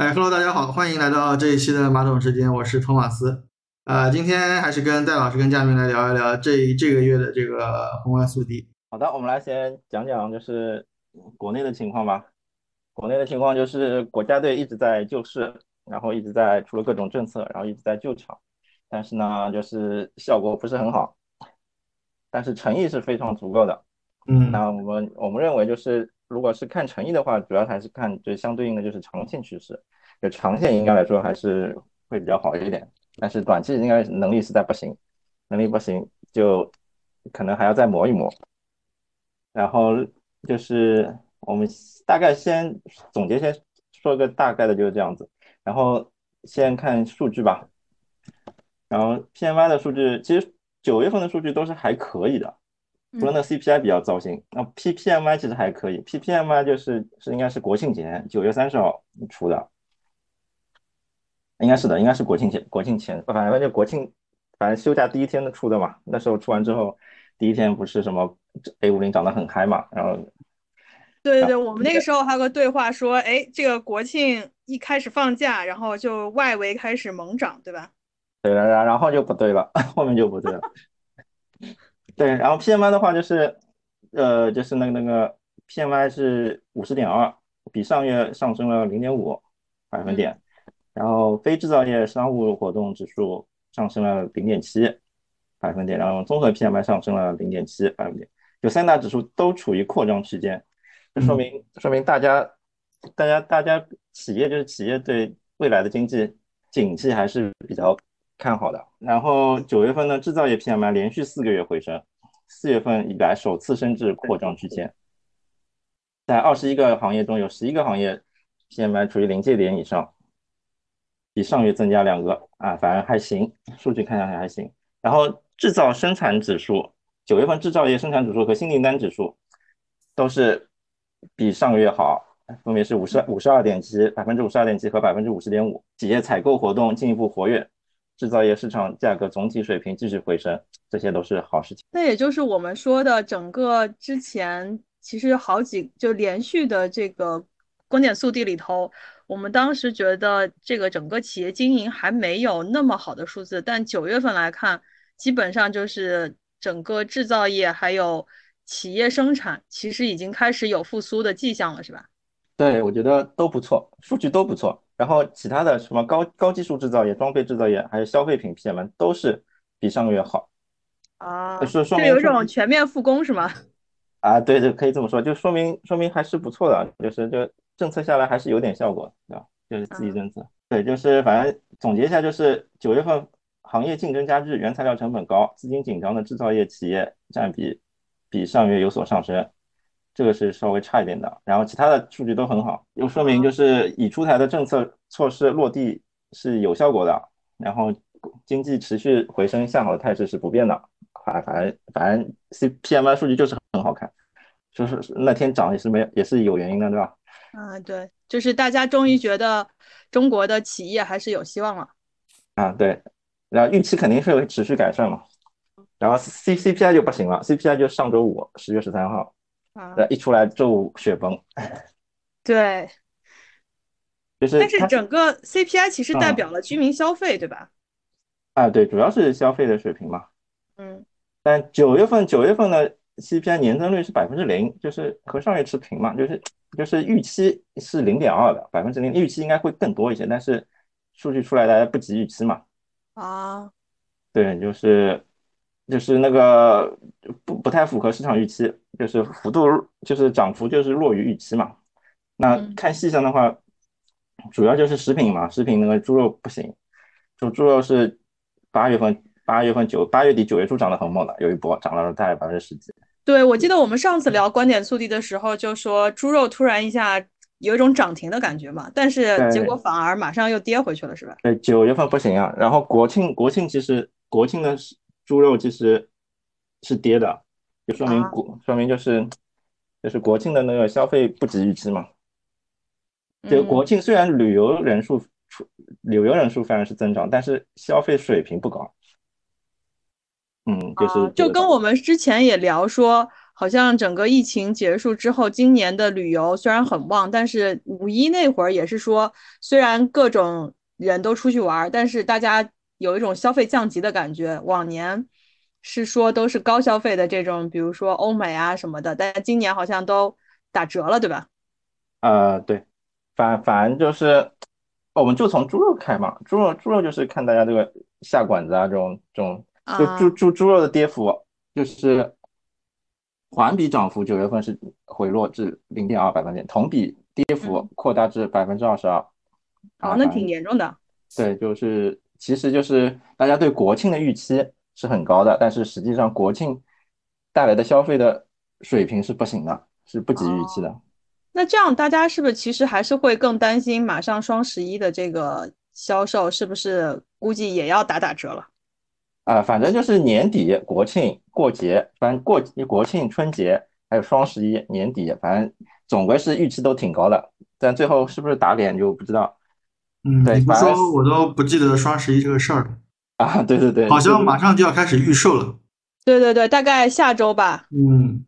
哎，Hello，大家好，欢迎来到这一期的马桶时间，我是托马斯。呃，今天还是跟戴老师跟佳明来聊一聊这这个月的这个宏观速递。好的，我们来先讲讲就是国内的情况吧。国内的情况就是国家队一直在救市，然后一直在出了各种政策，然后一直在救场，但是呢，就是效果不是很好，但是诚意是非常足够的。嗯，那我们我们认为就是，如果是看诚意的话，主要还是看就相对应的就是长线趋势，就长线应该来说还是会比较好一点，但是短期应该能力实在不行，能力不行就可能还要再磨一磨。然后就是我们大概先总结，先说个大概的就是这样子。然后先看数据吧。然后 PMI 的数据，其实九月份的数据都是还可以的，除了那 CPI 比较糟心。那 PPMI 其实还可以，PPMI 就是是应该是国庆节九月三十号出的，应该是的，应该是国庆前国庆前，反正就国庆，反正休假第一天的出的嘛。那时候出完之后。第一天不是什么 A 五零涨得很嗨嘛，然后，对对对，我们那个时候还有个对话说，哎，这个国庆一开始放假，然后就外围开始猛涨，对吧？对了，然然后就不对了，后面就不对了。对，然后 PMI 的话就是，呃，就是那个那个 PMI 是五十点二，比上月上升了零点五百分点，然后非制造业商务活动指数上升了零点七。百分点，然后综合 PMI 上升了零点七百分点，就三大指数都处于扩张区间，这说明说明大家大家大家企业就是企业对未来的经济景气还是比较看好的。然后九月份呢制造业 PMI 连续四个月回升，四月份以来首次升至扩张区间，在二十一个行业中有十一个行业 PMI 处于临界点以上，比上月增加两个啊，反而还行，数据看上去还行。然后制造生产指数，九月份制造业生产指数和新订单指数都是比上个月好，分别是五十五十二点七百分之五十二点七和百分之五十点五。企业采购活动进一步活跃，制造业市场价格总体水平继续回升，这些都是好事情。那也就是我们说的，整个之前其实好几就连续的这个观点速递里头，我们当时觉得这个整个企业经营还没有那么好的数字，但九月份来看。基本上就是整个制造业还有企业生产，其实已经开始有复苏的迹象了，是吧？对，我觉得都不错，数据都不错。然后其他的什么高高技术制造业、装备制造业，还有消费品 PMI 都是比上个月好啊，说说明有一种全面复工是吗？啊，对对，可以这么说，就说明说明还是不错的，就是就政策下来还是有点效果，对吧？就是刺激政策。对，就是反正总结一下，就是九月份。行业竞争加剧，原材料成本高，资金紧张的制造业企业占比比上月有所上升，这个是稍微差一点的。然后其他的数据都很好，又说明就是已出台的政策措施落地是有效果的，然后经济持续回升向好的态势是不变的。反反正反正 C P M I 数据就是很好看，就是那天涨也是没也是有原因的，对吧？嗯，对，就是大家终于觉得中国的企业还是有希望了。啊，对。然后预期肯定是会持续改善嘛，然后 C C P I 就不行了，C P I 就上周五十月十三号，啊，一出来就雪崩，对，就是但是整个 C P I 其实代表了居民消费，对吧？啊，对，主要是消费的水平嘛，嗯，但九月份九月份的 C P I 年增率是百分之零，就是和上月持平嘛，就是就是预期是零点二的百分之零，预期应该会更多一些，但是数据出来大家不及预期嘛。啊，对，就是就是那个不不太符合市场预期，就是幅度就是涨幅就是弱于预期嘛。那看细项的话，主要就是食品嘛，食品那个猪肉不行，就猪肉是八月份八月份九八月底九月初涨得很猛的，有一波涨了大概百分之十几。对，我记得我们上次聊观点速递的时候，就说猪肉突然一下。有一种涨停的感觉嘛，但是结果反而马上又跌回去了，是吧？对，九月份不行啊。然后国庆，国庆其实国庆的猪肉其实是跌的，就说明国说明就是就是国庆的那个消费不及预期嘛。就国庆虽然旅游人数出旅游人数反而是增长，但是消费水平不高。嗯，就是就跟我们之前也聊说。好像整个疫情结束之后，今年的旅游虽然很旺，但是五一那会儿也是说，虽然各种人都出去玩，但是大家有一种消费降级的感觉。往年是说都是高消费的这种，比如说欧美啊什么的，但今年好像都打折了，对吧？呃，对，反反正就是，我们就从猪肉开嘛，猪肉猪肉就是看大家这个下馆子啊，这种这种，就猪猪猪肉的跌幅就是环比涨幅九月份是回落至零点二百分点，同比跌幅扩大至百分之二十二。哦，那挺严重的。对，就是其实就是大家对国庆的预期是很高的，但是实际上国庆带来的消费的水平是不行的，是不及预期的。那这样大家是不是其实还是会更担心马上双十一的这个销售是不是估计也要打打折了？啊，反正就是年底国庆过节，反正过国庆春节还有双十一年底，反正总归是预期都挺高的，但最后是不是打脸就不知道。嗯，你不说我都不记得双十一这个事儿了。啊，对对对，好像马上就要开始预售了。对对对，大概下周吧。嗯。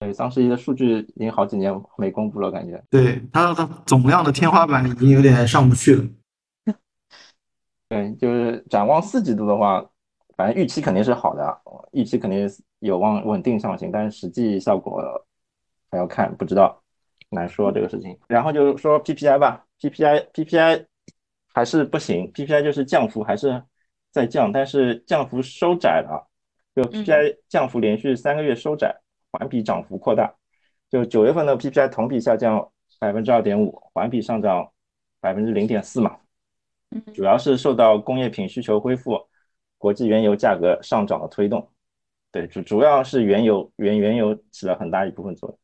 对双十一的数据已经好几年没公布了，感觉。对它的总量的天花板已经有点上不去了。对，就是展望四季度的话，反正预期肯定是好的，预期肯定有望稳定上行，但是实际效果还要看，不知道，难说这个事情。然后就是说 PPI 吧，PPI PPI 还是不行，PPI 就是降幅还是在降，但是降幅收窄了，就 PPI 降幅连续三个月收窄。环比涨幅扩大，就九月份的 PPI 同比下降百分之二点五，环比上涨百分之零点四嘛。主要是受到工业品需求恢复、国际原油价格上涨的推动。对，主主要是原油原原油起了很大一部分作用。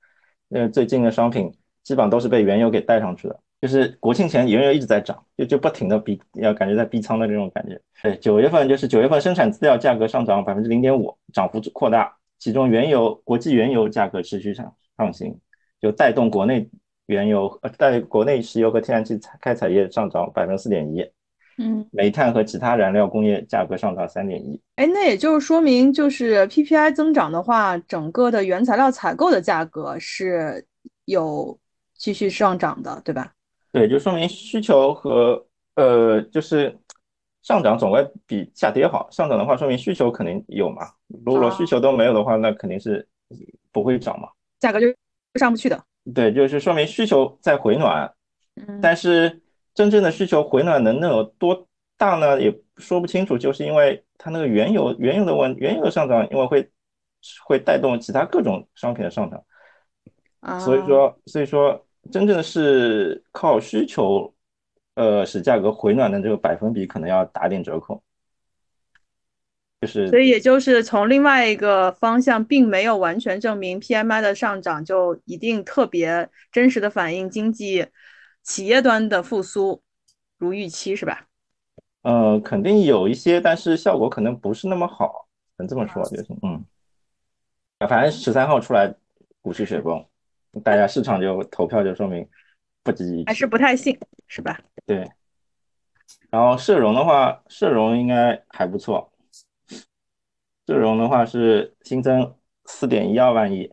因为最近的商品基本上都是被原油给带上去的，就是国庆前原油一直在涨，就就不停的逼，要感觉在逼仓的这种感觉。对，九月份就是九月份生产资料价格上涨百分之零点五，涨幅扩大。其中，原油国际原油价格持续上上行，就带动国内原油呃带国内石油和天然气开采业上涨百分之四点一，嗯，煤炭和其他燃料工业价格上涨三点一。哎，那也就是说明，就是 PPI 增长的话，整个的原材料采购的价格是有继续上涨的，对吧？对，就说明需求和呃就是。上涨总归比下跌好，上涨的话说明需求肯定有嘛，如果需求都没有的话，那肯定是不会涨嘛，价格就上不去的。对，就是说明需求在回暖，嗯，但是真正的需求回暖能能有多大呢？也说不清楚，就是因为它那个原油原油的问原油的上涨，因为会会带动其他各种商品的上涨，啊，所以说所以说真正的是靠需求。呃，使价格回暖的这个百分比可能要打点折扣，就是，所以也就是从另外一个方向，并没有完全证明 PMI 的上涨就一定特别真实的反映经济企业端的复苏，如预期是吧？呃，肯定有一些，但是效果可能不是那么好，能这么说就是，嗯，反正十三号出来股市雪崩，大家市场就投票就说明。不积极，还是不太信，是吧？对。然后社融的话，社融应该还不错。社融的话是新增四点一二万亿，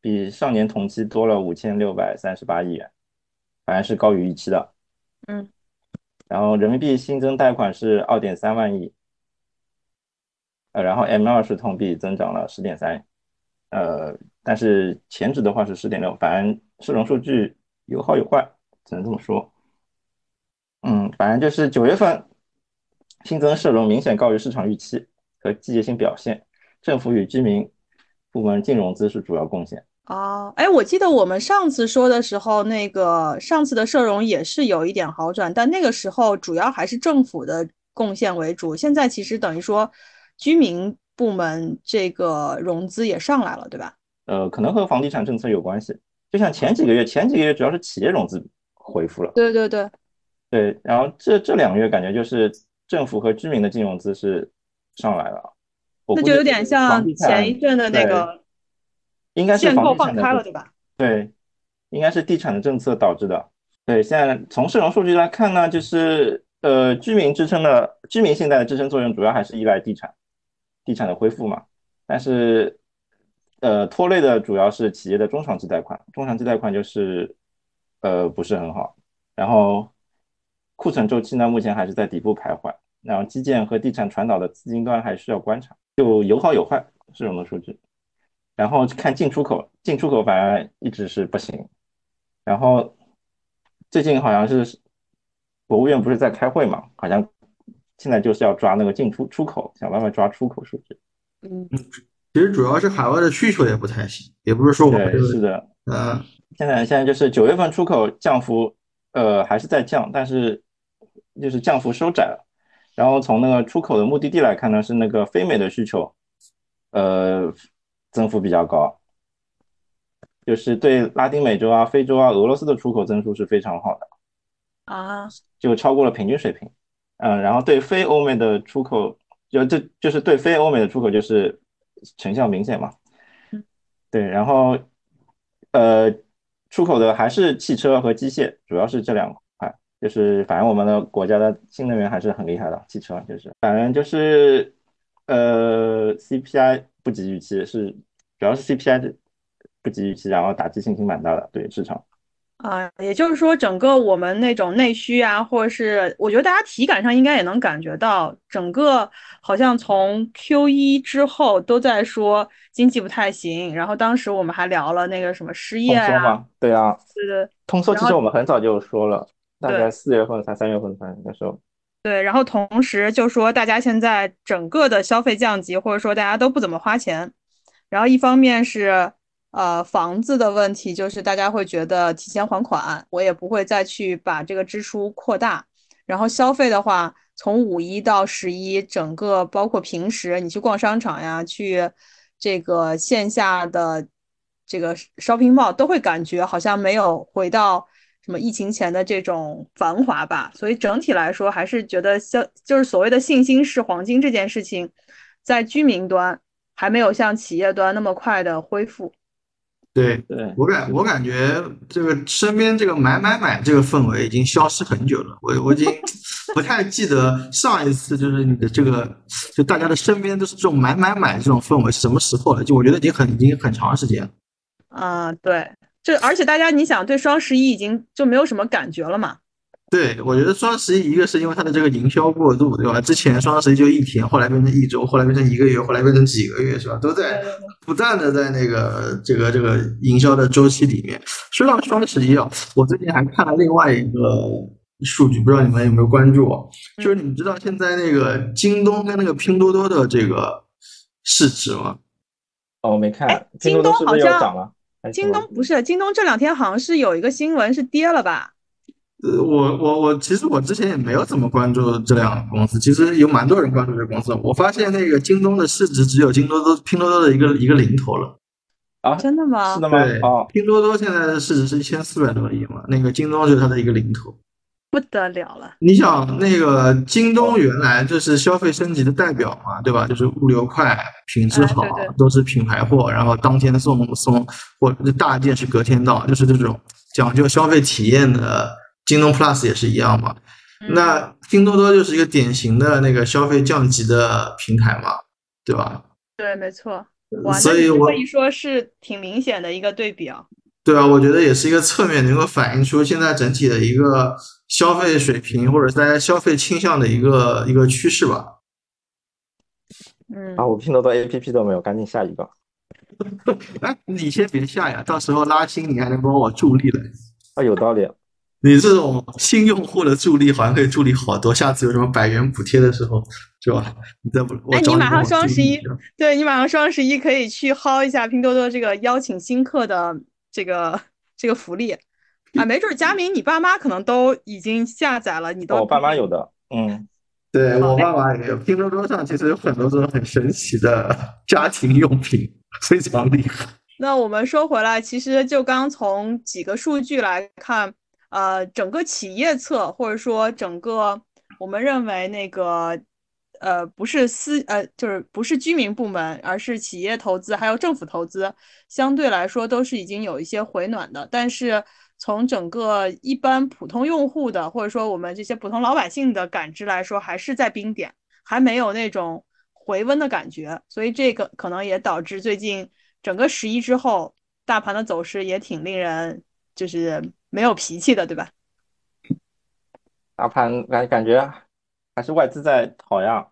比上年同期多了五千六百三十八亿元，反正是高于预期的。嗯。然后人民币新增贷款是二点三万亿，呃，然后 M 二是同比增长了十点三，呃，但是前值的话是十点六，反正社融数据。有好有坏，只能这么说。嗯，反正就是九月份新增社融明显高于市场预期和季节性表现，政府与居民部门净融资是主要贡献。哦，哎，我记得我们上次说的时候，那个上次的社融也是有一点好转，但那个时候主要还是政府的贡献为主。现在其实等于说居民部门这个融资也上来了，对吧？呃，可能和房地产政策有关系。就像前几个月，前几个月主要是企业融资恢复了，对对对，对。然后这这两个月感觉就是政府和居民的金融资是上来了，那就有点像前一阵的那个，应该是限购放开了，对吧？对，应该是地产的政策导致的。对，现在从市容数据来看呢，就是呃，居民支撑的居民信贷的支撑作用主要还是依赖地产，地产的恢复嘛。但是呃，拖累的主要是企业的中长期贷款，中长期贷款就是呃不是很好，然后库存周期呢目前还是在底部徘徊，然后基建和地产传导的资金端还需要观察，就有好有坏这种的数据，然后看进出口，进出口反而一直是不行，然后最近好像是国务院不是在开会嘛，好像现在就是要抓那个进出出口，想办法抓出口数据。嗯，其实主要是海外的需求也不太行，也不是说我们对，是的，嗯，现在现在就是九月份出口降幅，呃，还是在降，但是就是降幅收窄了。然后从那个出口的目的地来看呢，是那个非美的需求，呃，增幅比较高，就是对拉丁美洲啊、非洲啊、俄罗斯的出口增速是非常好的，啊，就超过了平均水平。嗯，然后对非欧美的出口，就这就是对非欧美的出口就是成效明显嘛。嗯对，然后呃，出口的还是汽车和机械，主要是这两块。就是反正我们的国家的新能源还是很厉害的，汽车就是反正就是呃 CPI 不及预期，是主要是 CPI 不及预期，然后打击信心蛮大的，对市场。啊，也就是说，整个我们那种内需啊，或者是我觉得大家体感上应该也能感觉到，整个好像从 Q 一之后都在说经济不太行，然后当时我们还聊了那个什么失业啊？对啊，对对通缩其实我们很早就说了，大概四月份才三月份才那时候。对，然后同时就说大家现在整个的消费降级，或者说大家都不怎么花钱，然后一方面是呃房子的问题，就是大家会觉得提前还款，我也不会再去把这个支出扩大。然后消费的话，从五一到十一，整个包括平时你去逛商场呀，去这个线下的这个 shopping mall，都会感觉好像没有回到什么疫情前的这种繁华吧。所以整体来说，还是觉得消就是所谓的信心是黄金这件事情，在居民端还没有像企业端那么快的恢复。对。对，我感我感觉这个身边这个买买买这个氛围已经消失很久了，我我已经 不太记得上一次就是你的这个就大家的身边都是这种买买买这种氛围是什么时候了？就我觉得已经很已经很长时间了。啊、对，就而且大家你想对双十一已经就没有什么感觉了嘛？对，我觉得双十一一个是因为它的这个营销过度，对吧？之前双十一就一天，后来变成一周，后来变成一个月，后来变成几个月，是吧？都在不断的在那个这个这个营销的周期里面。说到双十一啊，我最近还看了另外一个数据，不知道你们有没有关注啊？就是你们知道现在那个京东跟那个拼多多的这个市值吗？哦，我没看京东好像涨了？京东不是，京东这两天好像是有一个新闻是跌了吧？呃，我我我其实我之前也没有怎么关注这两个公司，其实有蛮多人关注这个公司。我发现那个京东的市值只有京多多、拼多多的一个一个零头了。啊？真的吗？是的吗对？，哦，拼多多现在的市值是一千四百多亿嘛，那个京东就是它的一个零头。不得了了。你想，那个京东原来就是消费升级的代表嘛，对吧？就是物流快、品质好哎对对，都是品牌货，然后当天送送，或者大件是隔天到，就是这种讲究消费体验的。京东 Plus 也是一样嘛。嗯那拼多多就是一个典型的那个消费降级的平台嘛，对吧？对，没错。哇，所以我可以说，是挺明显的一个对比啊。对啊，我觉得也是一个侧面能够反映出现在整体的一个消费水平或者大家消费倾向的一个一个趋势吧。嗯啊，我拼多多 APP 都没有，赶紧下一个。哎，你先别下呀，到时候拉新你还能帮我助力了。啊，有道理。你这种新用户的助力好像可以助力好多，下次有什么百元补贴的时候，是吧？你再不，哎你马上双十一对你马上双十一可以去薅一下拼多多这个邀请新客的这个这个福利啊，没准儿佳明你爸妈可能都已经下载了，你都哦我爸妈有的，嗯，对我爸妈也有，拼多多上其实有很多这种很神奇的家庭用品，非常厉害。那我们说回来，其实就刚从几个数据来看，呃，整个企业侧或者说整个我们认为那个呃不是私呃就是不是居民部门，而是企业投资还有政府投资，相对来说都是已经有一些回暖的。但是从整个一般普通用户的或者说我们这些普通老百姓的感知来说，还是在冰点，还没有那种回温的感觉。所以这个可能也导致最近。整个十一之后，大盘的走势也挺令人就是没有脾气的，对吧？大盘感感觉还是外资在讨呀，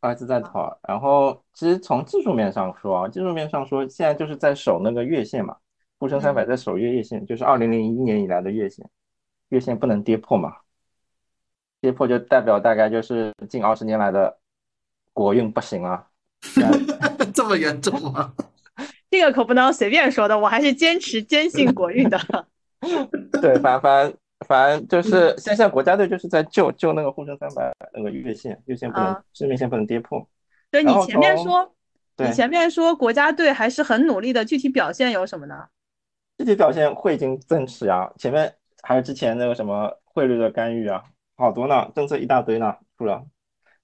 外资在讨。然后其实从技术面上说啊，技术面上说，现在就是在守那个月线嘛，沪深三百在守月月线，就是二零零一年以来的月线，月线不能跌破嘛，跌破就代表大概就是近二十年来的国运不行啊。这么严重吗？这个可不能随便说的，我还是坚持坚信国运的。对，反反反正就是现在国家队就是在救救那个沪深三百那个月线，月线不能，生命线不能跌破。对你前面说，你前面说国家队还是很努力的，具体表现有什么呢？具体表现汇金增持啊，前面还有之前那个什么汇率的干预啊，好多呢，政策一大堆呢，出了，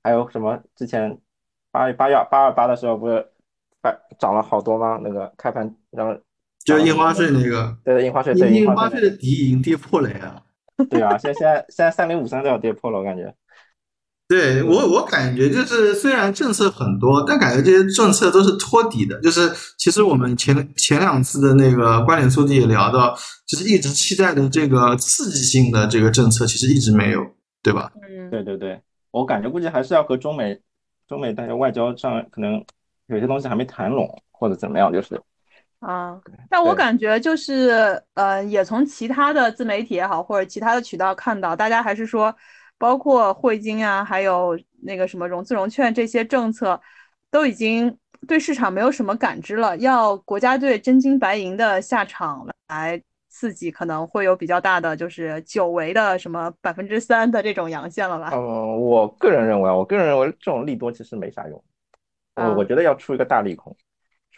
还有什么之前。八八幺八二八的时候不是涨涨了好多吗？那个开盘然后就是印花税那个，对印花税，对印花税的底已经跌破了呀。对啊，现在现在现在三零五三都要跌破了，我感觉。对我我感觉就是虽然政策很多，但感觉这些政策都是托底的。就是其实我们前前两次的那个观点速递也聊到，就是一直期待的这个刺激性的这个政策，其实一直没有，对吧？嗯，对对对，我感觉估计还是要和中美。中美大家外交上可能有些东西还没谈拢，或者怎么样，就是啊。但我感觉就是，呃，也从其他的自媒体也好，或者其他的渠道看到，大家还是说，包括汇金啊，还有那个什么融资融券这些政策，都已经对市场没有什么感知了，要国家队真金白银的下场来。刺激可能会有比较大的，就是久违的什么百分之三的这种阳线了吧？嗯，我个人认为，我个人认为这种利多其实没啥用。我我觉得要出一个大利空，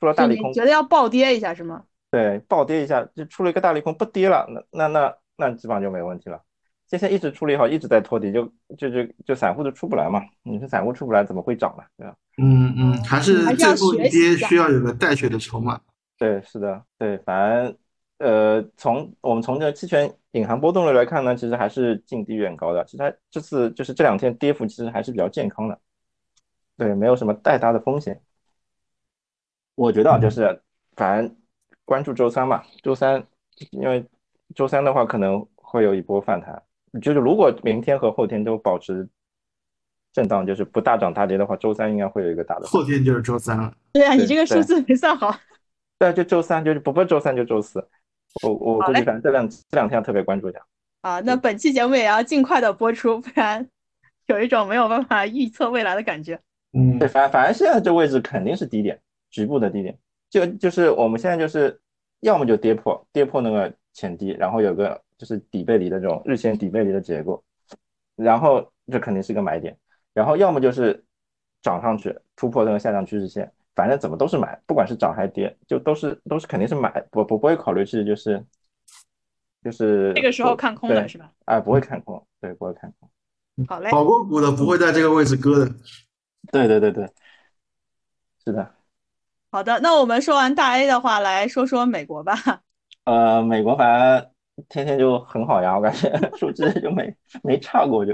出了大利空，觉得要暴跌一下是吗？对，暴跌一下就出了一个大利空，不跌了，那那那那基本上就没问题了。现在一直处理好，一直在托底，就就就就散户都出不来嘛。你说散户出不来，怎么会涨呢？对吧？嗯嗯，还是最后一跌需要有个带血的筹码。对，是的，对，反正。呃，从我们从这个期权隐含波动率来看呢，其实还是近低远高的。其实它这次就是这两天跌幅其实还是比较健康的，对，没有什么太大的风险。我觉得就是反正关注周三嘛，周三因为周三的话可能会有一波反弹。就是如果明天和后天都保持震荡，就是不大涨大跌的话，周三应该会有一个大的。后天就是周三了。对啊，你这个数字没算好。对，就周三，就是不不周三就周四。我我估计反正这两这两天要特别关注一下啊。那本期节目也要尽快的播出，不然有一种没有办法预测未来的感觉。嗯，对，反反正现在这位置肯定是低点，局部的低点。就就是我们现在就是要么就跌破跌破那个前低，然后有个就是底背离的这种日线底背离的结构，然后这肯定是一个买点。然后要么就是涨上去突破那个下降趋势线。反正怎么都是买，不管是涨还是跌，就都是都是肯定是买，不不不会考虑是就是就是这个时候看空的是吧？哎，不会看空，对，不会看空。好嘞，跑过股的不会在这个位置割的。对对对对，是的。好的，那我们说完大 A 的话，来说说美国吧。呃，美国反正天天就很好呀，我感觉 数据就没没差过就。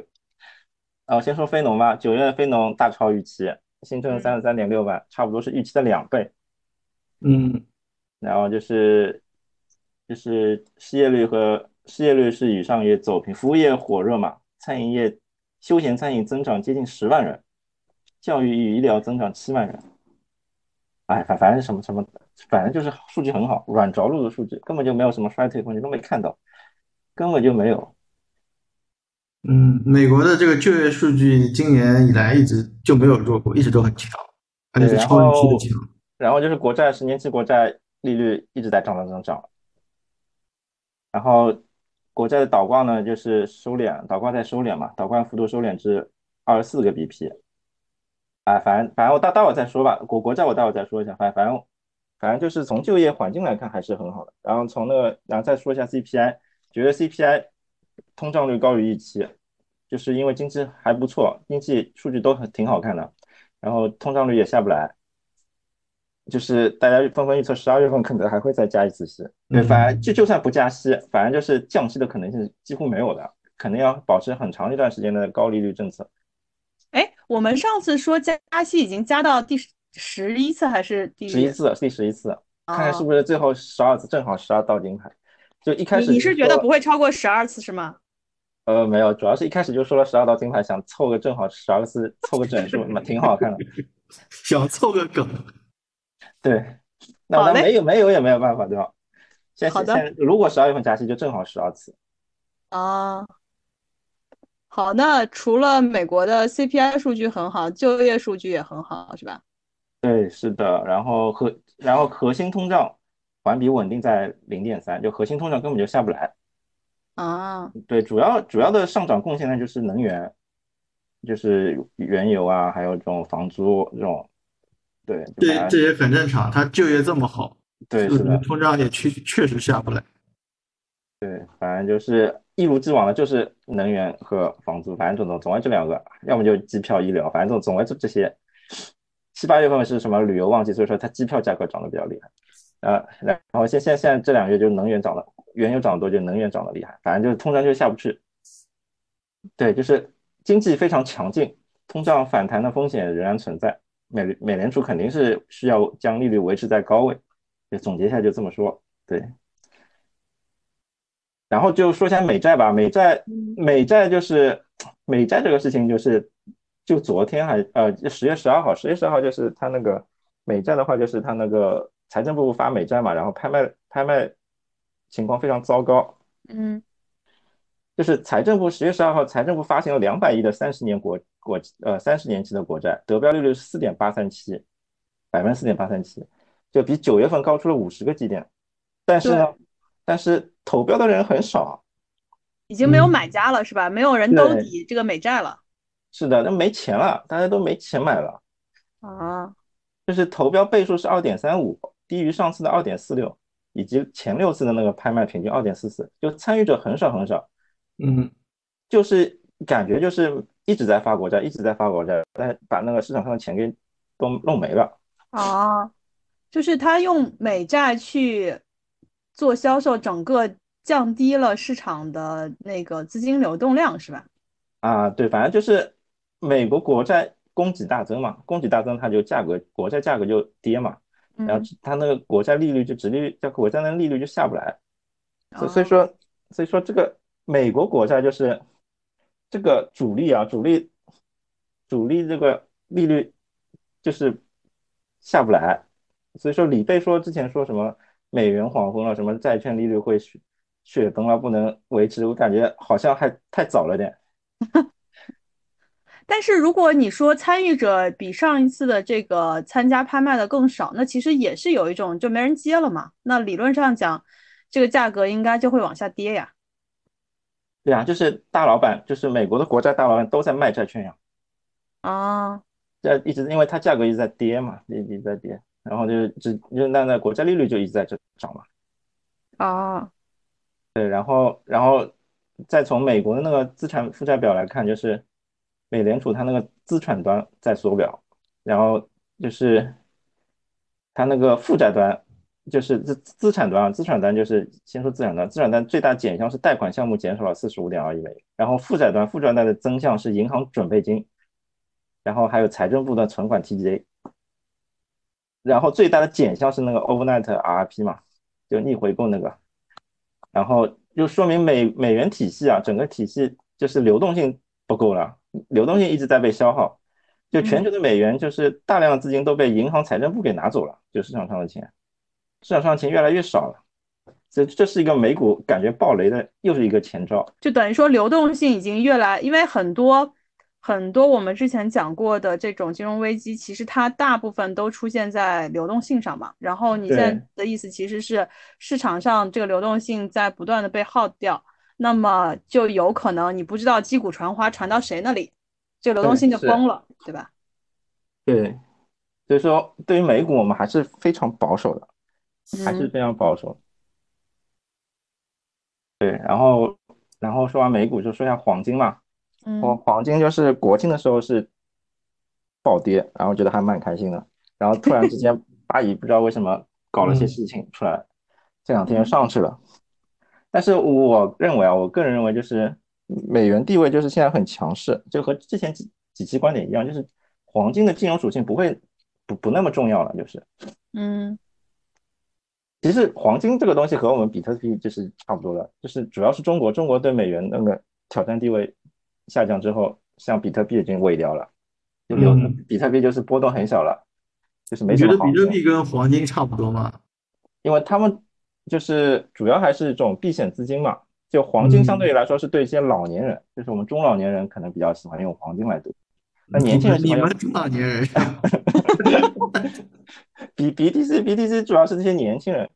啊，我先说非农吧，九月非农大超预期。新增三十三点六万，差不多是预期的两倍。嗯，然后就是就是失业率和失业率是与上月走平，服务业火热嘛，餐饮业、休闲餐饮增长接近十万人，教育与医疗增长七万人。哎，反反正什么什么，反正就是数据很好，软着陆的数据根本就没有什么衰退空间，都没看到，根本就没有。嗯，美国的这个就业数据今年以来一直就没有弱过，一直都很强，而且是超预期的强。然后就是国债十年期国债利率一直在涨涨涨涨。然后国债的倒挂呢，就是收敛，倒挂在收敛嘛，倒挂幅度收敛至二十四个 BP。啊，反正反正我待待会再说吧，国国债我待会再说一下。反反正反正就是从就业环境来看还是很好的。然后从那个然后再说一下 CPI，觉得 CPI 通胀率高于预期。就是因为经济还不错，经济数据都很挺好看的，然后通胀率也下不来，就是大家纷纷预测十二月份可能还会再加一次息。对，反正就就算不加息，反正就是降息的可能性几乎没有的，肯定要保持很长一段时间的高利率政策。哎，我们上次说加息已经加到第十一次还是第十一次？第十一次。看看是不是最后十二次正好十二道金牌。就一开始你是觉得不会超过十二次是吗？呃，没有，主要是一开始就说了十二道金牌，想凑个正好十二次，凑个整数，那挺好看的。想凑个梗。对，那没有没有也没有办法，对吧？现现现如果十二月份加息，就正好十二次。啊。好，那除了美国的 CPI 数据很好，就业数据也很好，是吧？对，是的。然后核，然后核心通胀环比稳定在零点三，就核心通胀根本就下不来。啊，对，主要主要的上涨贡献呢就是能源，就是原油啊，还有这种房租这种。对，这这也很正常，它就业这么好，对，是的，通胀也确确实下不来。对，反正就是一如既往的，就是能源和房租，反正总总总归这两个，要么就机票、医疗，反正总总归这这些。七八月份是什么旅游旺季，所以说它机票价格涨得比较厉害。呃，然后现现现在这两个月就能源涨了，原油涨得多，就能源涨得厉害。反正就是通胀就下不去。对，就是经济非常强劲，通胀反弹的风险仍然存在。美美联储肯定是需要将利率维持在高位。就总结一下，就这么说。对。然后就说一下美债吧，美债，美债就是美债这个事情，就是就昨天还呃十月十二号，十月十二号就是他那个美债的话，就是他那个财政部发美债嘛，然后拍卖拍卖情况非常糟糕，嗯，就是财政部十月十二号财政部发行了两百亿的三十年国国呃三十年期的国债，得标利率是四点八三七，百分之四点八三七，就比九月份高出了五十个基点，但是呢。但是投标的人很少，已经没有买家了，是吧？没有人兜底这个美债了。是的，那没钱了，大家都没钱买了。啊，就是投标倍数是二点三五，低于上次的二点四六，以及前六次的那个拍卖平均二点四四，就参与者很少很少。嗯，就是感觉就是一直在发国债，一直在发国债，但把那个市场上的钱给都弄没了。啊，就是他用美债去。做销售，整个降低了市场的那个资金流动量，是吧？啊，对，反正就是美国国债供给大增嘛，供给大增，它就价格国债价格就跌嘛，然后它那个国债利率就直率，叫国债的利率就下不来，所所以说，所以说这个美国国债就是这个主力啊，主力主力这个利率就是下不来，所以说李贝说之前说什么？美元黄昏了，什么债券利率会雪雪崩了，不能维持，我感觉好像还太早了点。但是如果你说参与者比上一次的这个参加拍卖的更少，那其实也是有一种就没人接了嘛。那理论上讲，这个价格应该就会往下跌呀。对啊，就是大老板，就是美国的国债大老板都在卖债券呀。啊，这一直因为它价格一直在跌嘛，一直在跌。然后就只就那那国债利率就一直在这涨嘛，啊，对，然后然后再从美国的那个资产负债表来看，就是美联储它那个资产端在缩表，然后就是它那个负债端就是资资产端啊，资产端就是先说资产端，资产端最大减项是贷款项目减少了四十五点二亿美元，然后负债端负债端的增项是银行准备金，然后还有财政部的存款 TGA。然后最大的减项是那个 overnight RRP 嘛，就逆回购那个，然后就说明美美元体系啊，整个体系就是流动性不够了，流动性一直在被消耗，就全球的美元就是大量的资金都被银行财政部给拿走了，就市场上的钱，市场上的钱越来越少了，这这是一个美股感觉暴雷的又是一个前兆，就等于说流动性已经越来，因为很多。很多我们之前讲过的这种金融危机，其实它大部分都出现在流动性上嘛。然后你现在的意思其实是市场上这个流动性在不断的被耗掉，那么就有可能你不知道击鼓传花传到谁那里，这个流动性就崩了，对吧？对，所以说对于美股我们还是非常保守的，还是非常保守。对，然后然后说完美股就说一下黄金嘛。黄黄金就是国庆的时候是暴跌，然后觉得还蛮开心的，然后突然之间巴以不知道为什么搞了些事情出来，这两天又上去了。但是我认为啊，我个人认为就是美元地位就是现在很强势，就和之前几几期观点一样，就是黄金的金融属性不会不不那么重要了，就是。嗯，其实黄金这个东西和我们比特币就是差不多的，就是主要是中国，中国对美元那个挑战地位下降之后，像比特币已经萎掉了，就有的比特币就是波动很小了，就是没什么好。你觉得比特币跟黄金差不多吗？因为他们就是主要还是这种避险资金嘛。就黄金相对于来说是对一些老年人，就是我们中老年人可能比较喜欢用黄金来赌。那年轻人你们中老年人，比 BTC BTC 主要是这些年轻人。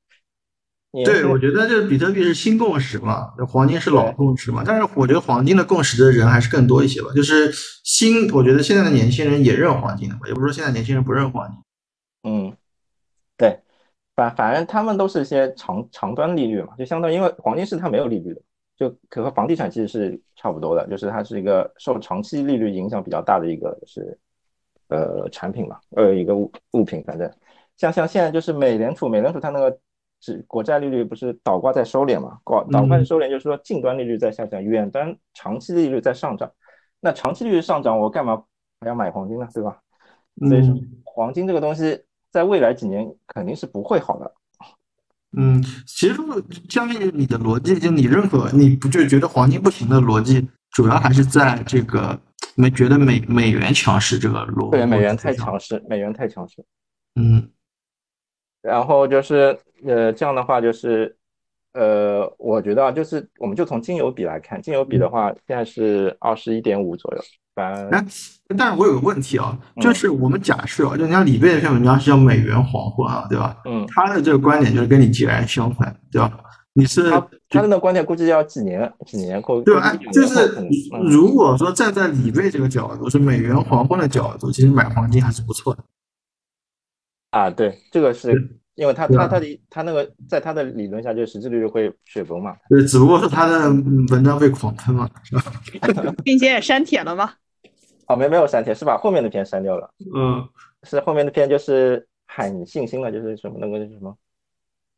对，我觉得就是比特币是新共识嘛，黄金是老共识嘛。但是我觉得黄金的共识的人还是更多一些吧。就是新，我觉得现在的年轻人也认黄金的，也不是说现在年轻人不认黄金。嗯，对，反反正他们都是一些长长端利率嘛，就相当于因为黄金是它没有利率的，就可和房地产其实是差不多的，就是它是一个受长期利率影响比较大的一个是呃产品嘛，呃一个物物品。反正像像现在就是美联储，美联储它那个。是国债利率不是倒挂在收敛嘛？挂倒挂收敛就是说近端利率在下降，远端长期利率在上涨。那长期利率上涨，我干嘛还要买黄金呢？对吧？所以说黄金这个东西在未来几年肯定是不会好的。嗯，其实江于你的逻辑，就你认可你不就觉得黄金不行的逻辑，主要还是在这个没觉得美美元强势这个逻对美元太强势，美元太强势。嗯。然后就是，呃，这样的话就是，呃，我觉得就是，我们就从金油比来看，金油比的话，现在是二十一点五左右。哎，但是我有个问题啊，就是我们假设，啊就人家李贝的篇文章是叫美元黄昏啊，对吧？嗯。他的这个观点就是跟你截然相反，对吧？你是他他的那观点估计要几年几年后，对吧？就是如果说站在李贝这个角度，是美元黄昏的角度，其实买黄金还是不错的。啊，对，这个是因为他他他的他那个在他的理论下，就实际利率会雪崩嘛。对，只不过是他的文章被狂喷嘛，并且也删帖了吗？哦，没没有删帖，是把后面的篇删掉了。嗯，是后面的篇就是喊信心了，就是什么那个什么，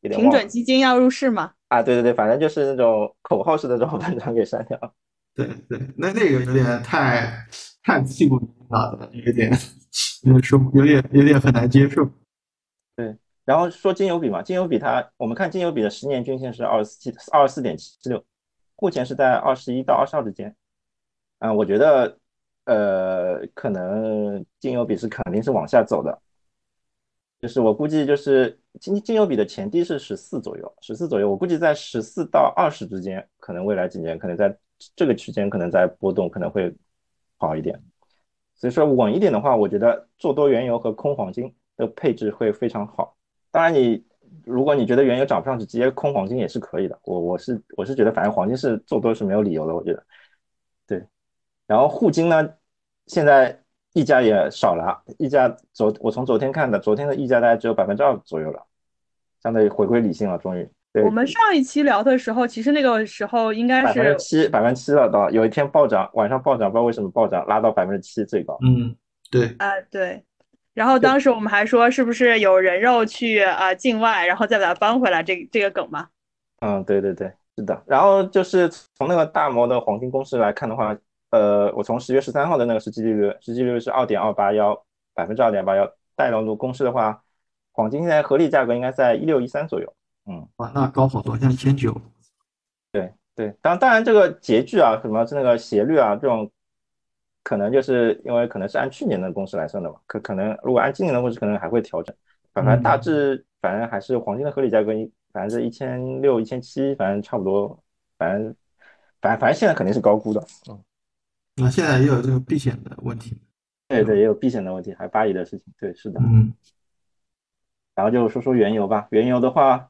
平准基金要入市吗？啊，对对对，反正就是那种口号式的这种文章给删掉。对对，那那个有点太太屁股了，有点有点受，有点有点很难接受。然后说金油比嘛，金油比它，我们看金油比的十年均线是二十四七二十四点七六，目前是在二十一到二十二之间。嗯，我觉得，呃，可能金油比是肯定是往下走的，就是我估计就是金金油比的前低是十四左右，十四左右，我估计在十四到二十之间，可能未来几年可能在这个区间可能在波动，可能会好一点。所以说稳一点的话，我觉得做多原油和空黄金。的配置会非常好。当然，你如果你觉得原油涨不上去，直接空黄金也是可以的。我我是我是觉得，反正黄金是做多是没有理由的。我觉得，对。然后沪金呢，现在溢价也少了，溢价昨我从昨天看的，昨天的溢价大概只有百分之二左右了，相当于回归理性了，终于。我们上一期聊的时候，其实那个时候应该是百分之七，百分之七了。到有一天暴涨，晚上暴涨，不知道为什么暴涨，拉到百分之七最高。嗯，对。啊，对。然后当时我们还说，是不是有人肉去啊境外，然后再把它搬回来？这这个梗吗？嗯，对对对，是的。然后就是从那个大摩的黄金公式来看的话，呃，我从十月十三号的那个实际利率，实际利率是二点二八幺，百分之二点八幺。带龙度公式的话，黄金现在合理价格应该在一六一三左右。嗯，哇，那高好多，像一千九。对对，当当然这个截距啊，什么是那个斜率啊，这种。可能就是因为可能是按去年的公式来算的嘛，可可能如果按今年的公式，可能还会调整。反正大致反正还是黄金的合理价格一，反正是一千六、一千七，反正差不多。反正反正反正现在肯定是高估的。嗯，那现在也有这个避险的问题。对对，也有避险的问题，还有巴以的事情。对，是的。嗯。然后就说说原油吧。原油的话，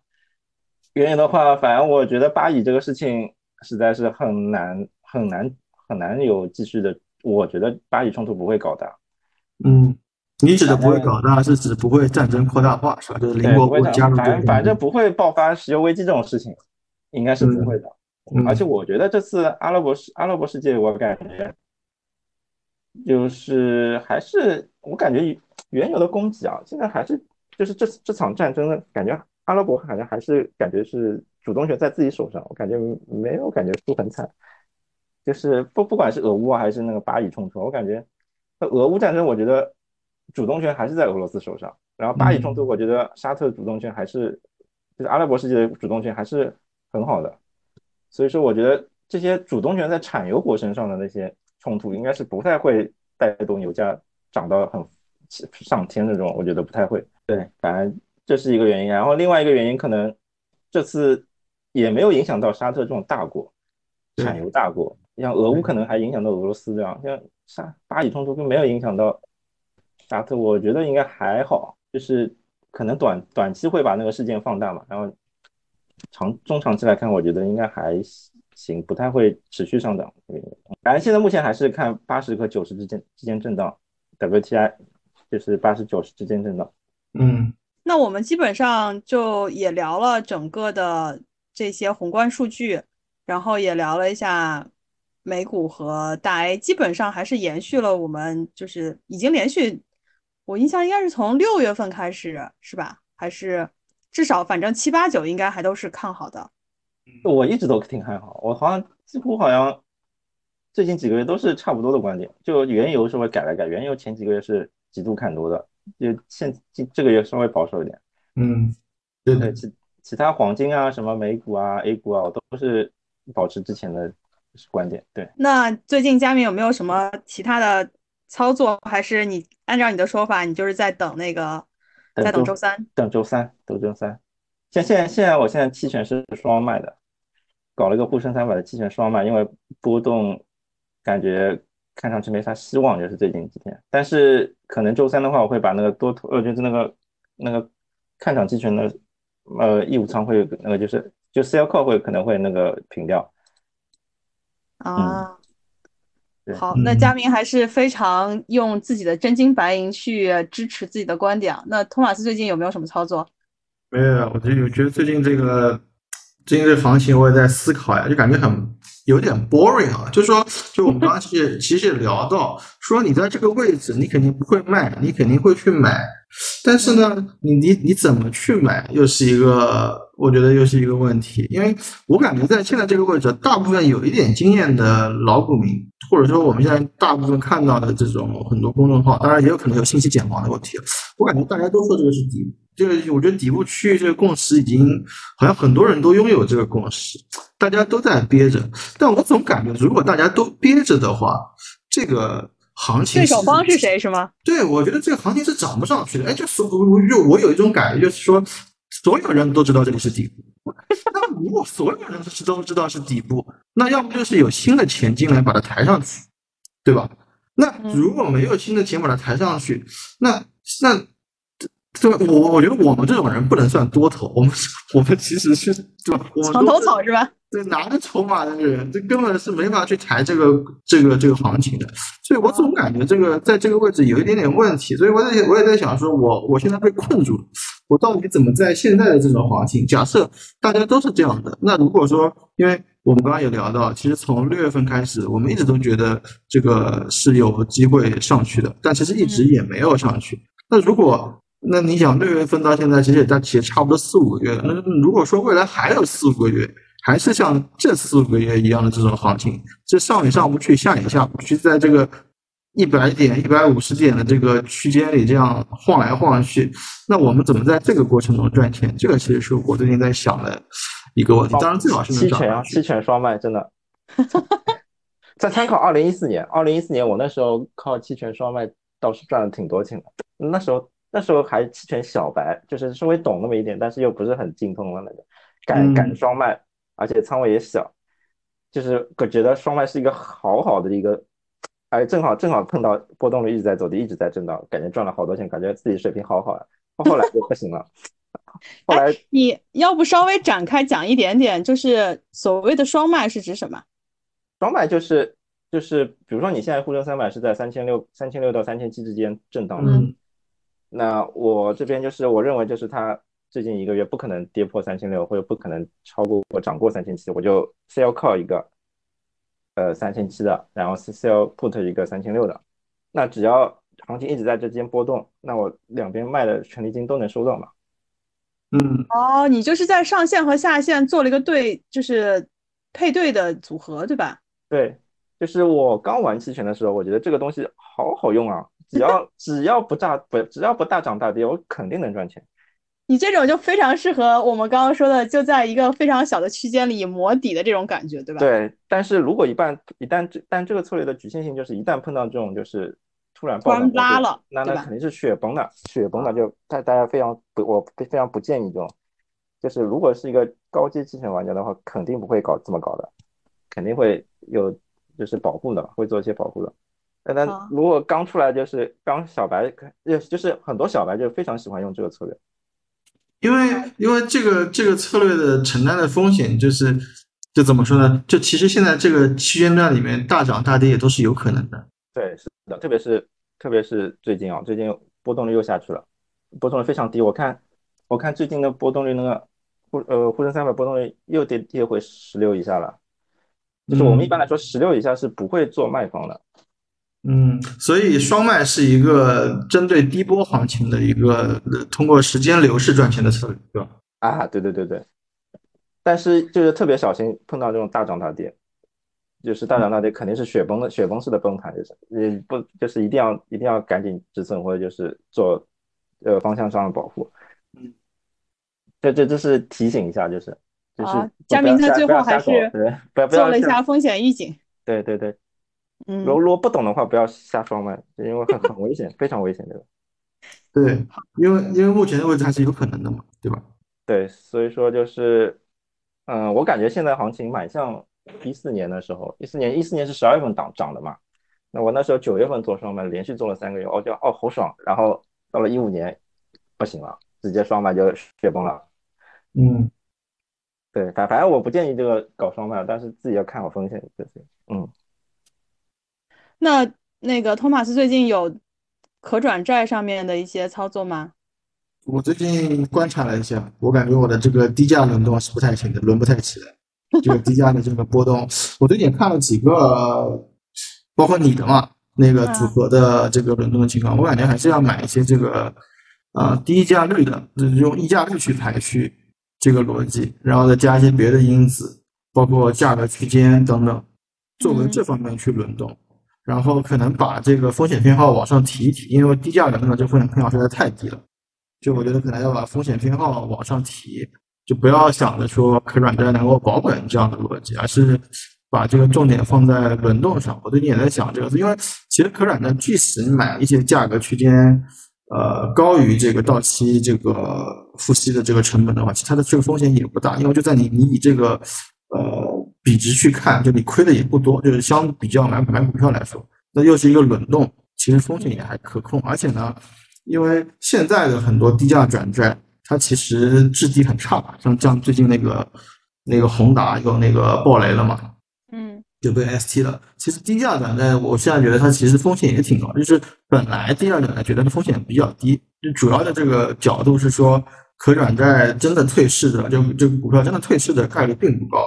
原油的话，反正我觉得巴以这个事情实在是很难很难很难有继续的。我觉得巴以冲突不会搞大，嗯，你指的不会搞大是指不会战争扩大化是吧？就是邻国国加入，反正反正不会爆发石油危机这种事情，应该是不会的。而且我觉得这次阿拉伯世阿拉伯世界，我感觉就是还是我感觉原油的供给啊，现在还是就是这这场战争的感觉，阿拉伯好像还是感觉是主动权在自己手上，我感觉没有感觉输很惨。就是不不管是俄乌还是那个巴以冲突，我感觉俄乌战争，我觉得主动权还是在俄罗斯手上。然后巴以冲突，我觉得沙特主动权还是就是阿拉伯世界的主动权还是很好的，所以说我觉得这些主动权在产油国身上的那些冲突，应该是不太会带动油价涨到很上天那种，我觉得不太会。对，反正这是一个原因。然后另外一个原因，可能这次也没有影响到沙特这种大国，产油大国，像俄乌可能还影响到俄罗斯这样，像沙巴以冲突并没有影响到沙特，我觉得应该还好，就是。可能短短期会把那个事件放大嘛，然后长中长期来看，我觉得应该还行，不太会持续上涨。反正现在目前还是看八十和九十之间之间震荡，WTI 就是八十九十之间震荡。嗯，那我们基本上就也聊了整个的这些宏观数据，然后也聊了一下美股和大 A，基本上还是延续了我们就是已经连续。我印象应该是从六月份开始，是吧？还是至少反正七八九应该还都是看好的。我一直都挺看好，我好像几乎好像最近几个月都是差不多的观点。就原油稍微改了改，原油前几个月是极度看多的，就现这这个月稍微保守一点。嗯，对对，其其他黄金啊、什么美股啊、A 股啊，我都是保持之前的观点。对。那最近佳明有没有什么其他的？操作还是你按照你的说法，你就是在等那个，在等周三，等周三，等周三。现现在现在我现在期权是双卖的，搞了一个沪深三百的期权双卖，因为波动感觉看上去没啥希望，就是最近几天。但是可能周三的话，我会把那个多头，呃，就是那个那个看涨期权的呃义务仓会那个就是就 sell call 会可能会那个平掉。啊。好，那佳明还是非常用自己的真金白银去支持自己的观点。那托马斯最近有没有什么操作？没有，我就我觉得最近这个最近这个行情我也在思考呀，就感觉很有点 boring 啊。就是说，就我们刚刚其实其实也聊到，说你在这个位置，你肯定不会卖，你肯定会去买。但是呢，你你你怎么去买，又是一个我觉得又是一个问题。因为我感觉在现在这个位置，大部分有一点经验的老股民。或者说我们现在大部分看到的这种很多公众号，当然也有可能有信息茧房的问题。我感觉大家都说这个是底部，这个我觉得底部区域这个共识已经好像很多人都拥有这个共识，大家都在憋着。但我总感觉，如果大家都憋着的话，这个行情对手方是谁是吗？对，我觉得这个行情是涨不上去的。哎，就是我就我有一种感觉，就是说所有人都知道这里是底部。那如果所有人是都知道是底部，那要么就是有新的钱进来把它抬上去，对吧？那如果没有新的钱把它抬上去，那那这我我觉得我们这种人不能算多头，我们我们其实是对吧？墙头草是吧？对，拿着筹码的人，这根本是没法去抬这个这个这个行情的。所以我总感觉这个在这个位置有一点点问题。所以我在我也在想，说我我现在被困住了。我到底怎么在现在的这种行情？假设大家都是这样的，那如果说，因为我们刚刚也聊到，其实从六月份开始，我们一直都觉得这个是有机会上去的，但其实一直也没有上去。那如果，那你想六月份到现在，其实也在其实差不多四五个月了。那如果说未来还有四五个月，还是像这四五个月一样的这种行情，这上也上不去，下也下不去，在这个。一百点、一百五十点的这个区间里这样晃来晃去，那我们怎么在这个过程中赚钱？这个其实是我最近在想的一个问题。当然，最好是期权啊，期权双卖真的。再参考二零一四年，二零一四年我那时候靠期权双卖倒是赚了挺多钱的。那时候那时候还期权小白，就是稍微懂那么一点，但是又不是很精通的那个，敢敢双卖，而且仓位也小，就是我觉得双卖是一个好好的一个。哎，正好正好碰到波动率一直在走低，一直在震荡，感觉赚了好多钱，感觉自己水平好好啊。后来就不行了。后来你要不稍微展开讲一点点，就是所谓的双卖是指什么？双卖就是就是，比如说你现在沪深三百是在三千六三千六到三千七之间震荡的，那我这边就是我认为就是它最近一个月不可能跌破三千六，或者不可能超过我涨过三千七，我就 sell call 一个。呃，三千七的，然后 sell put 一个三千六的，那只要行情一直在这间波动，那我两边卖的权利金都能收到嘛？嗯，哦，你就是在上线和下线做了一个对，就是配对的组合，对吧？对，就是我刚玩期权的时候，我觉得这个东西好好用啊，只要只要不大不只要不大涨大跌，我肯定能赚钱。你这种就非常适合我们刚刚说的，就在一个非常小的区间里磨底的这种感觉，对吧？对，但是如果一半一旦这但这个策略的局限性就是一旦碰到这种就是突然暴涨拉了，那那肯定是雪崩的，雪崩的就大大家非常不我非常不建议这种，就是如果是一个高阶机程玩家的话，肯定不会搞这么搞的，肯定会有就是保护的，会做一些保护的。但如果刚出来就是刚小白，就就是很多小白就非常喜欢用这个策略。因为因为这个这个策略的承担的风险就是，就怎么说呢？就其实现在这个区间段里面大涨大跌也都是有可能的。对，是的，特别是特别是最近啊，最近波动率又下去了，波动率非常低。我看我看最近的波动率那个沪呃沪深三百波动率又跌跌回十六以下了。就是我们一般来说十六以下是不会做卖方的。所以双卖是一个针对低波行情的一个通过时间流逝赚钱的策略，对吧？啊，对对对对。但是就是特别小心碰到这种大涨大跌，就是大涨大跌肯定是雪崩的雪崩式的崩盘，就是你不就是一定要一定要赶紧止损或者就是做呃方向上的保护。嗯，这这这是提醒一下，就是就是佳明他最后还是做了一下风险预警。对对对。如如果不懂的话，不要瞎双卖，因为很很危险，非常危险，对吧？对，因为因为目前的位置还是有可能的嘛，对吧？对，所以说就是，嗯，我感觉现在行情蛮像一四年的时候，一四年一四年是十二月份涨涨的嘛，那我那时候九月份做双卖，连续做了三个月，哦，就哦好爽，然后到了一五年不行了，直接双卖就雪崩了。嗯，对，反反正我不建议这个搞双卖，但是自己要看好风险，就行，嗯。那那个托马斯最近有可转债上面的一些操作吗？我最近观察了一下，我感觉我的这个低价轮动是不太行的，轮不太起来。这个低价的这个波动，我最近看了几个，包括你的嘛，那个组合的这个轮动的情况，我感觉还是要买一些这个啊低价率的，用溢价率去排序这个逻辑，然后再加一些别的因子，包括价格区间等等，作为这方面去轮动。然后可能把这个风险偏好往上提一提，因为低价的呢，这风险偏好实在太低了。就我觉得可能要把风险偏好往上提，就不要想着说可转债能够保本这样的逻辑，而是把这个重点放在轮动上。我最近也在想这个，因为其实可转债即使你买一些价格区间，呃高于这个到期这个付息的这个成本的话，其他的这个风险也不大，因为就在你你以这个呃。比值去看，就你亏的也不多，就是相比较买买股票来说，那又是一个轮动，其实风险也还可控。而且呢，因为现在的很多低价转债，它其实质地很差，像像最近那个那个宏达又那个爆雷了嘛，嗯，就被 ST 了。其实低价转债，我现在觉得它其实风险也挺高，就是本来低价转债觉得它风险比较低，就主要的这个角度是说。可转债真的退市的，就这个股票真的退市的概率并不高，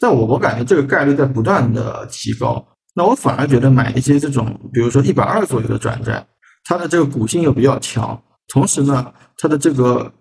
但我我感觉这个概率在不断的提高。那我反而觉得买一些这种，比如说一百二左右的转债，它的这个股性又比较强，同时呢，它的这个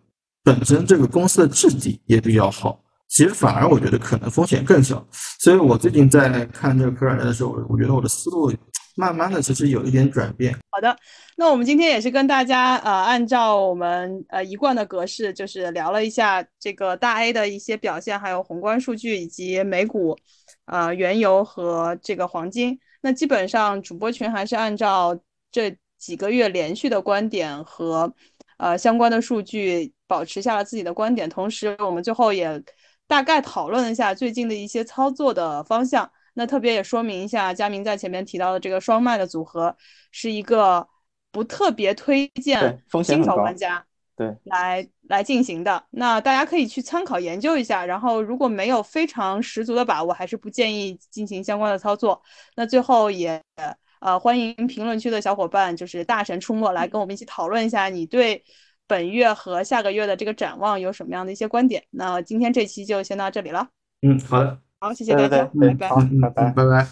本身这个公司的质地也比较好，其实反而我觉得可能风险更小。所以我最近在看这个可转债的时候，我觉得我的思路。慢慢的，其实有一点转变。好的，那我们今天也是跟大家呃，按照我们呃一贯的格式，就是聊了一下这个大 A 的一些表现，还有宏观数据以及美股，呃，原油和这个黄金。那基本上主播群还是按照这几个月连续的观点和呃相关的数据，保持下了自己的观点。同时，我们最后也大概讨论了一下最近的一些操作的方向。那特别也说明一下，佳明在前面提到的这个双麦的组合是一个不特别推荐新手玩家对来来进行的。那大家可以去参考研究一下，然后如果没有非常十足的把握，还是不建议进行相关的操作。那最后也呃欢迎评论区的小伙伴，就是大神出没来跟我们一起讨论一下，你对本月和下个月的这个展望有什么样的一些观点？那今天这期就先到这里了。嗯，好的。好，谢谢大家，拜拜，拜拜，拜拜。